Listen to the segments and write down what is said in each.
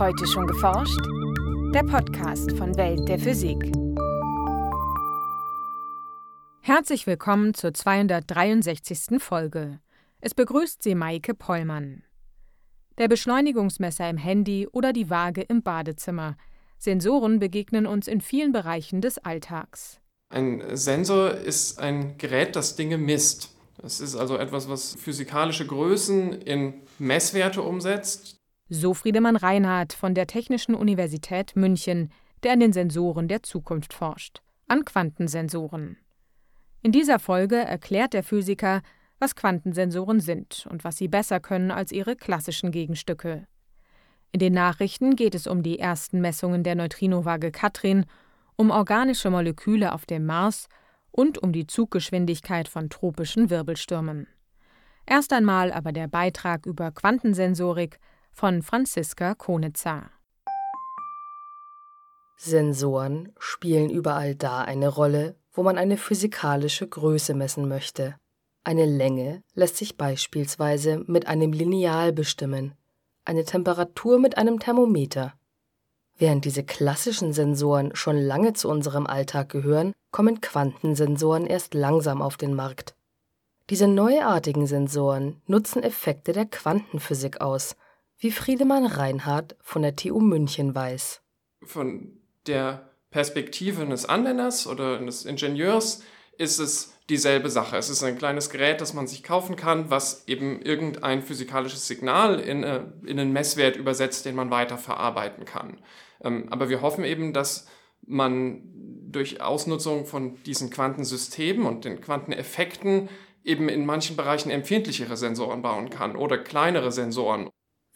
Heute schon geforscht? Der Podcast von Welt der Physik. Herzlich willkommen zur 263. Folge. Es begrüßt Sie Maike Pollmann. Der Beschleunigungsmesser im Handy oder die Waage im Badezimmer. Sensoren begegnen uns in vielen Bereichen des Alltags. Ein Sensor ist ein Gerät, das Dinge misst. Es ist also etwas, was physikalische Größen in Messwerte umsetzt. So Friedemann Reinhardt von der Technischen Universität München, der an den Sensoren der Zukunft forscht, an Quantensensoren. In dieser Folge erklärt der Physiker, was Quantensensoren sind und was sie besser können als ihre klassischen Gegenstücke. In den Nachrichten geht es um die ersten Messungen der Neutrinowaage Katrin, um organische Moleküle auf dem Mars und um die Zuggeschwindigkeit von tropischen Wirbelstürmen. Erst einmal aber der Beitrag über Quantensensorik von Franziska Konitzer. Sensoren spielen überall da eine Rolle, wo man eine physikalische Größe messen möchte. Eine Länge lässt sich beispielsweise mit einem Lineal bestimmen, eine Temperatur mit einem Thermometer. Während diese klassischen Sensoren schon lange zu unserem Alltag gehören, kommen Quantensensoren erst langsam auf den Markt. Diese neuartigen Sensoren nutzen Effekte der Quantenphysik aus, wie Friedemann Reinhardt von der TU München weiß. Von der Perspektive eines Anwenders oder eines Ingenieurs ist es dieselbe Sache. Es ist ein kleines Gerät, das man sich kaufen kann, was eben irgendein physikalisches Signal in, äh, in einen Messwert übersetzt, den man weiter verarbeiten kann. Ähm, aber wir hoffen eben, dass man durch Ausnutzung von diesen Quantensystemen und den Quanteneffekten eben in manchen Bereichen empfindlichere Sensoren bauen kann oder kleinere Sensoren.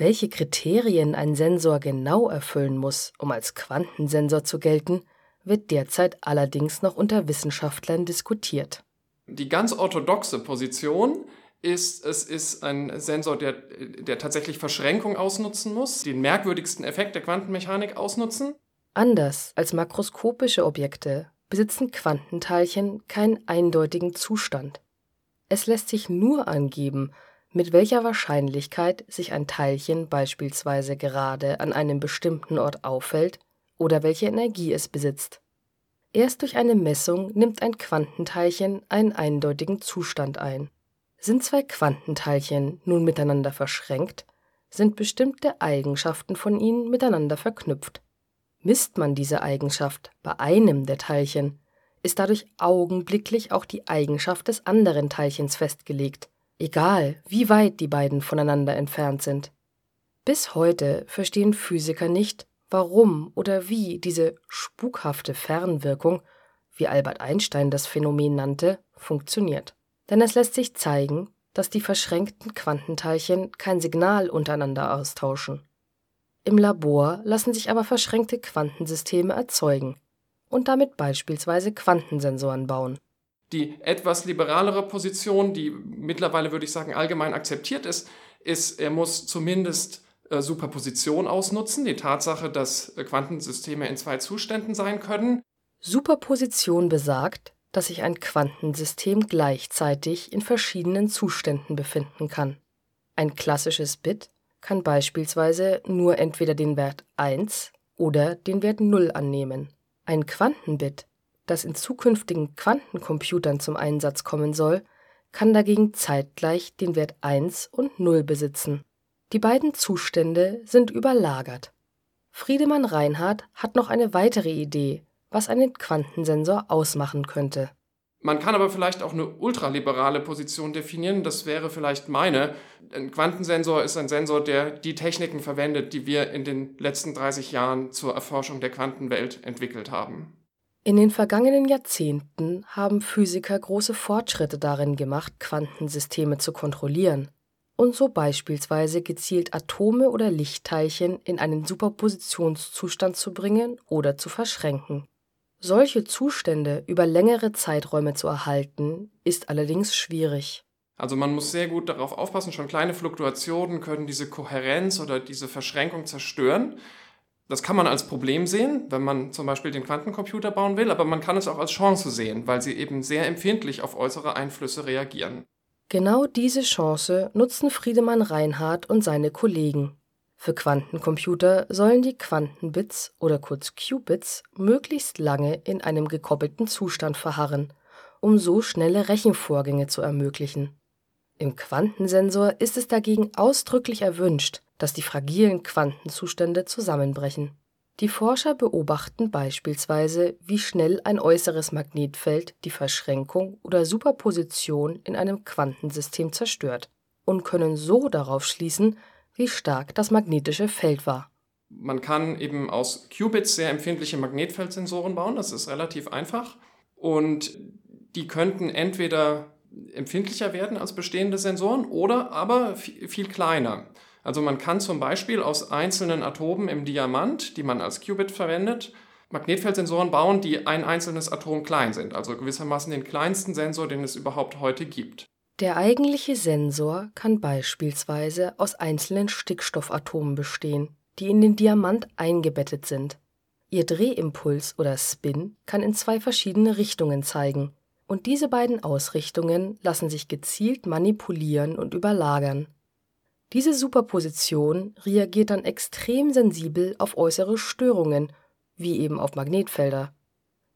Welche Kriterien ein Sensor genau erfüllen muss, um als Quantensensor zu gelten, wird derzeit allerdings noch unter Wissenschaftlern diskutiert. Die ganz orthodoxe Position ist, es ist ein Sensor, der, der tatsächlich Verschränkung ausnutzen muss, den merkwürdigsten Effekt der Quantenmechanik ausnutzen. Anders als makroskopische Objekte besitzen Quantenteilchen keinen eindeutigen Zustand. Es lässt sich nur angeben, mit welcher Wahrscheinlichkeit sich ein Teilchen beispielsweise gerade an einem bestimmten Ort aufhält oder welche Energie es besitzt. Erst durch eine Messung nimmt ein Quantenteilchen einen eindeutigen Zustand ein. Sind zwei Quantenteilchen nun miteinander verschränkt, sind bestimmte Eigenschaften von ihnen miteinander verknüpft. Misst man diese Eigenschaft bei einem der Teilchen, ist dadurch augenblicklich auch die Eigenschaft des anderen Teilchens festgelegt, egal wie weit die beiden voneinander entfernt sind. Bis heute verstehen Physiker nicht, warum oder wie diese spukhafte Fernwirkung, wie Albert Einstein das Phänomen nannte, funktioniert denn es lässt sich zeigen, dass die verschränkten Quantenteilchen kein Signal untereinander austauschen. Im Labor lassen sich aber verschränkte Quantensysteme erzeugen und damit beispielsweise Quantensensoren bauen. Die etwas liberalere Position, die mittlerweile würde ich sagen allgemein akzeptiert ist, ist, er muss zumindest äh, Superposition ausnutzen, die Tatsache, dass äh, Quantensysteme in zwei Zuständen sein können. Superposition besagt, dass sich ein Quantensystem gleichzeitig in verschiedenen Zuständen befinden kann. Ein klassisches Bit kann beispielsweise nur entweder den Wert 1 oder den Wert 0 annehmen. Ein Quantenbit, das in zukünftigen Quantencomputern zum Einsatz kommen soll, kann dagegen zeitgleich den Wert 1 und 0 besitzen. Die beiden Zustände sind überlagert. Friedemann Reinhardt hat noch eine weitere Idee, was einen Quantensensor ausmachen könnte. Man kann aber vielleicht auch eine ultraliberale Position definieren. Das wäre vielleicht meine. Ein Quantensensor ist ein Sensor, der die Techniken verwendet, die wir in den letzten 30 Jahren zur Erforschung der Quantenwelt entwickelt haben. In den vergangenen Jahrzehnten haben Physiker große Fortschritte darin gemacht, Quantensysteme zu kontrollieren und so beispielsweise gezielt Atome oder Lichtteilchen in einen Superpositionszustand zu bringen oder zu verschränken. Solche Zustände über längere Zeiträume zu erhalten, ist allerdings schwierig. Also man muss sehr gut darauf aufpassen, schon kleine Fluktuationen können diese Kohärenz oder diese Verschränkung zerstören. Das kann man als Problem sehen, wenn man zum Beispiel den Quantencomputer bauen will, aber man kann es auch als Chance sehen, weil sie eben sehr empfindlich auf äußere Einflüsse reagieren. Genau diese Chance nutzen Friedemann Reinhardt und seine Kollegen. Für Quantencomputer sollen die Quantenbits oder kurz Qubits möglichst lange in einem gekoppelten Zustand verharren, um so schnelle Rechenvorgänge zu ermöglichen. Im Quantensensor ist es dagegen ausdrücklich erwünscht, dass die fragilen Quantenzustände zusammenbrechen. Die Forscher beobachten beispielsweise, wie schnell ein äußeres Magnetfeld die Verschränkung oder Superposition in einem Quantensystem zerstört und können so darauf schließen, wie stark das magnetische Feld war. Man kann eben aus Qubits sehr empfindliche Magnetfeldsensoren bauen, das ist relativ einfach. Und die könnten entweder empfindlicher werden als bestehende Sensoren oder aber viel kleiner. Also man kann zum Beispiel aus einzelnen Atomen im Diamant, die man als Qubit verwendet, Magnetfeldsensoren bauen, die ein einzelnes Atom klein sind, also gewissermaßen den kleinsten Sensor, den es überhaupt heute gibt. Der eigentliche Sensor kann beispielsweise aus einzelnen Stickstoffatomen bestehen, die in den Diamant eingebettet sind. Ihr Drehimpuls oder Spin kann in zwei verschiedene Richtungen zeigen, und diese beiden Ausrichtungen lassen sich gezielt manipulieren und überlagern. Diese Superposition reagiert dann extrem sensibel auf äußere Störungen, wie eben auf Magnetfelder.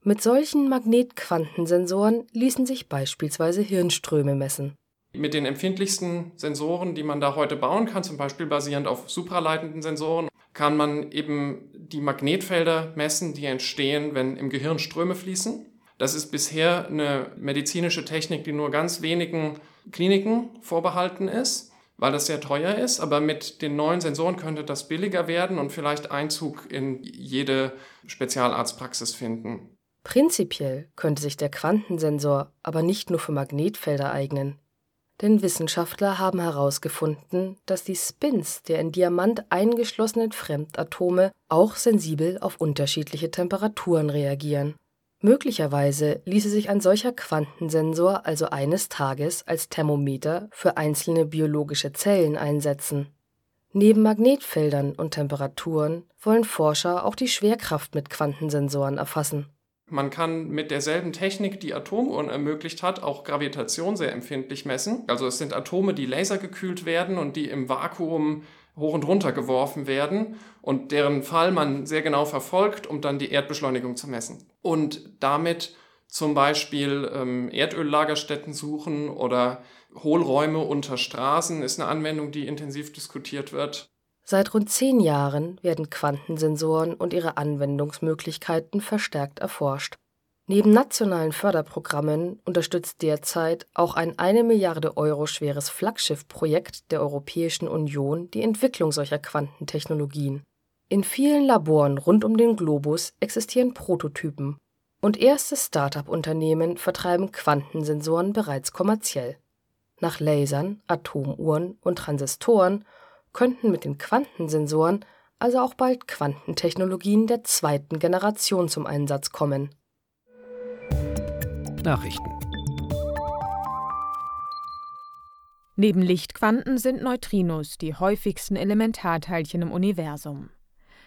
Mit solchen Magnetquantensensoren ließen sich beispielsweise Hirnströme messen. Mit den empfindlichsten Sensoren, die man da heute bauen kann, zum Beispiel basierend auf supraleitenden Sensoren, kann man eben die Magnetfelder messen, die entstehen, wenn im Gehirn Ströme fließen. Das ist bisher eine medizinische Technik, die nur ganz wenigen Kliniken vorbehalten ist, weil das sehr teuer ist. Aber mit den neuen Sensoren könnte das billiger werden und vielleicht Einzug in jede Spezialarztpraxis finden. Prinzipiell könnte sich der Quantensensor aber nicht nur für Magnetfelder eignen. Denn Wissenschaftler haben herausgefunden, dass die Spins der in Diamant eingeschlossenen Fremdatome auch sensibel auf unterschiedliche Temperaturen reagieren. Möglicherweise ließe sich ein solcher Quantensensor also eines Tages als Thermometer für einzelne biologische Zellen einsetzen. Neben Magnetfeldern und Temperaturen wollen Forscher auch die Schwerkraft mit Quantensensoren erfassen man kann mit derselben Technik, die Atomuhren ermöglicht hat, auch Gravitation sehr empfindlich messen. Also es sind Atome, die lasergekühlt werden und die im Vakuum hoch und runter geworfen werden und deren Fall man sehr genau verfolgt, um dann die Erdbeschleunigung zu messen. Und damit zum Beispiel ähm, Erdöllagerstätten suchen oder Hohlräume unter Straßen ist eine Anwendung, die intensiv diskutiert wird. Seit rund zehn Jahren werden Quantensensoren und ihre Anwendungsmöglichkeiten verstärkt erforscht. Neben nationalen Förderprogrammen unterstützt derzeit auch ein eine Milliarde Euro schweres Flaggschiffprojekt der Europäischen Union die Entwicklung solcher Quantentechnologien. In vielen Laboren rund um den Globus existieren Prototypen und erste Start-up-Unternehmen vertreiben Quantensensoren bereits kommerziell. Nach Lasern, Atomuhren und Transistoren könnten mit den Quantensensoren also auch bald Quantentechnologien der zweiten Generation zum Einsatz kommen. Nachrichten Neben Lichtquanten sind Neutrinos die häufigsten Elementarteilchen im Universum.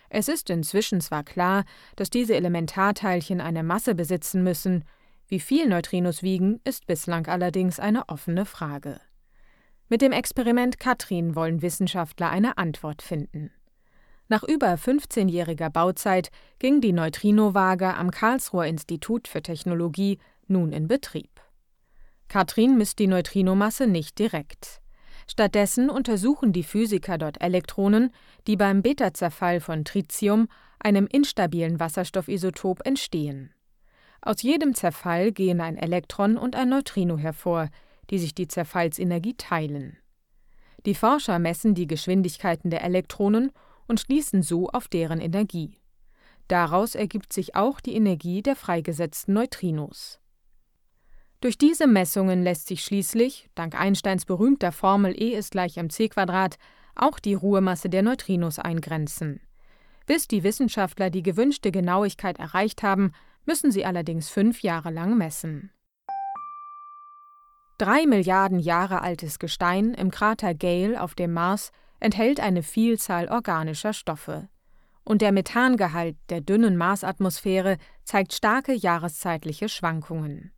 Es ist inzwischen zwar klar, dass diese Elementarteilchen eine Masse besitzen müssen, wie viel Neutrinos wiegen, ist bislang allerdings eine offene Frage. Mit dem Experiment Katrin wollen Wissenschaftler eine Antwort finden. Nach über 15-jähriger Bauzeit ging die Neutrino-Waage am Karlsruher Institut für Technologie nun in Betrieb. Katrin misst die Neutrinomasse nicht direkt. Stattdessen untersuchen die Physiker dort Elektronen, die beim Beta-Zerfall von Tritium, einem instabilen Wasserstoffisotop, entstehen. Aus jedem Zerfall gehen ein Elektron und ein Neutrino hervor, die sich die Zerfallsenergie teilen. Die Forscher messen die Geschwindigkeiten der Elektronen und schließen so auf deren Energie. Daraus ergibt sich auch die Energie der freigesetzten Neutrinos. Durch diese Messungen lässt sich schließlich, dank Einsteins berühmter Formel E ist gleich mc auch die Ruhemasse der Neutrinos eingrenzen. Bis die Wissenschaftler die gewünschte Genauigkeit erreicht haben, müssen sie allerdings fünf Jahre lang messen. Drei Milliarden Jahre altes Gestein im Krater Gale auf dem Mars enthält eine Vielzahl organischer Stoffe. Und der Methangehalt der dünnen Marsatmosphäre zeigt starke jahreszeitliche Schwankungen.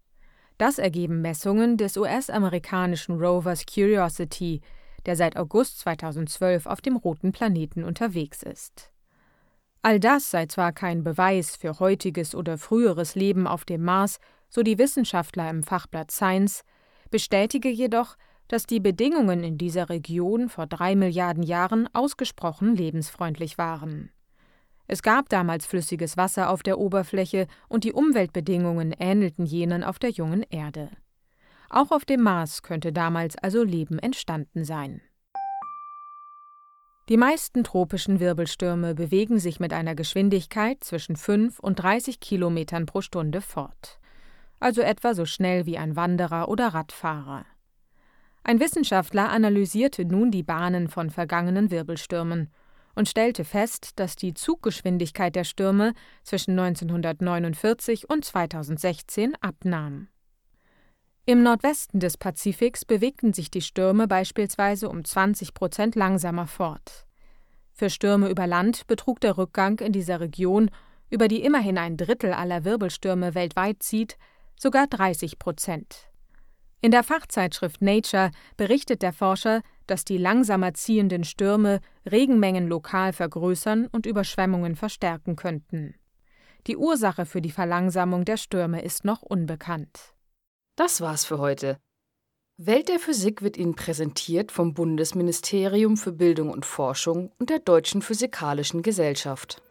Das ergeben Messungen des US-amerikanischen Rovers Curiosity, der seit August 2012 auf dem roten Planeten unterwegs ist. All das sei zwar kein Beweis für heutiges oder früheres Leben auf dem Mars, so die Wissenschaftler im Fachblatt Science, bestätige jedoch, dass die Bedingungen in dieser Region vor drei Milliarden Jahren ausgesprochen lebensfreundlich waren. Es gab damals flüssiges Wasser auf der Oberfläche und die Umweltbedingungen ähnelten jenen auf der jungen Erde. Auch auf dem Mars könnte damals also Leben entstanden sein. Die meisten tropischen Wirbelstürme bewegen sich mit einer Geschwindigkeit zwischen 5 und 30 Kilometern pro Stunde fort, also etwa so schnell wie ein Wanderer oder Radfahrer. Ein Wissenschaftler analysierte nun die Bahnen von vergangenen Wirbelstürmen und stellte fest, dass die Zuggeschwindigkeit der Stürme zwischen 1949 und 2016 abnahm. Im Nordwesten des Pazifiks bewegten sich die Stürme beispielsweise um 20 Prozent langsamer fort. Für Stürme über Land betrug der Rückgang in dieser Region, über die immerhin ein Drittel aller Wirbelstürme weltweit zieht, sogar 30 Prozent. In der Fachzeitschrift Nature berichtet der Forscher, dass die langsamer ziehenden Stürme Regenmengen lokal vergrößern und Überschwemmungen verstärken könnten. Die Ursache für die Verlangsamung der Stürme ist noch unbekannt. Das war's für heute. Welt der Physik wird Ihnen präsentiert vom Bundesministerium für Bildung und Forschung und der Deutschen Physikalischen Gesellschaft.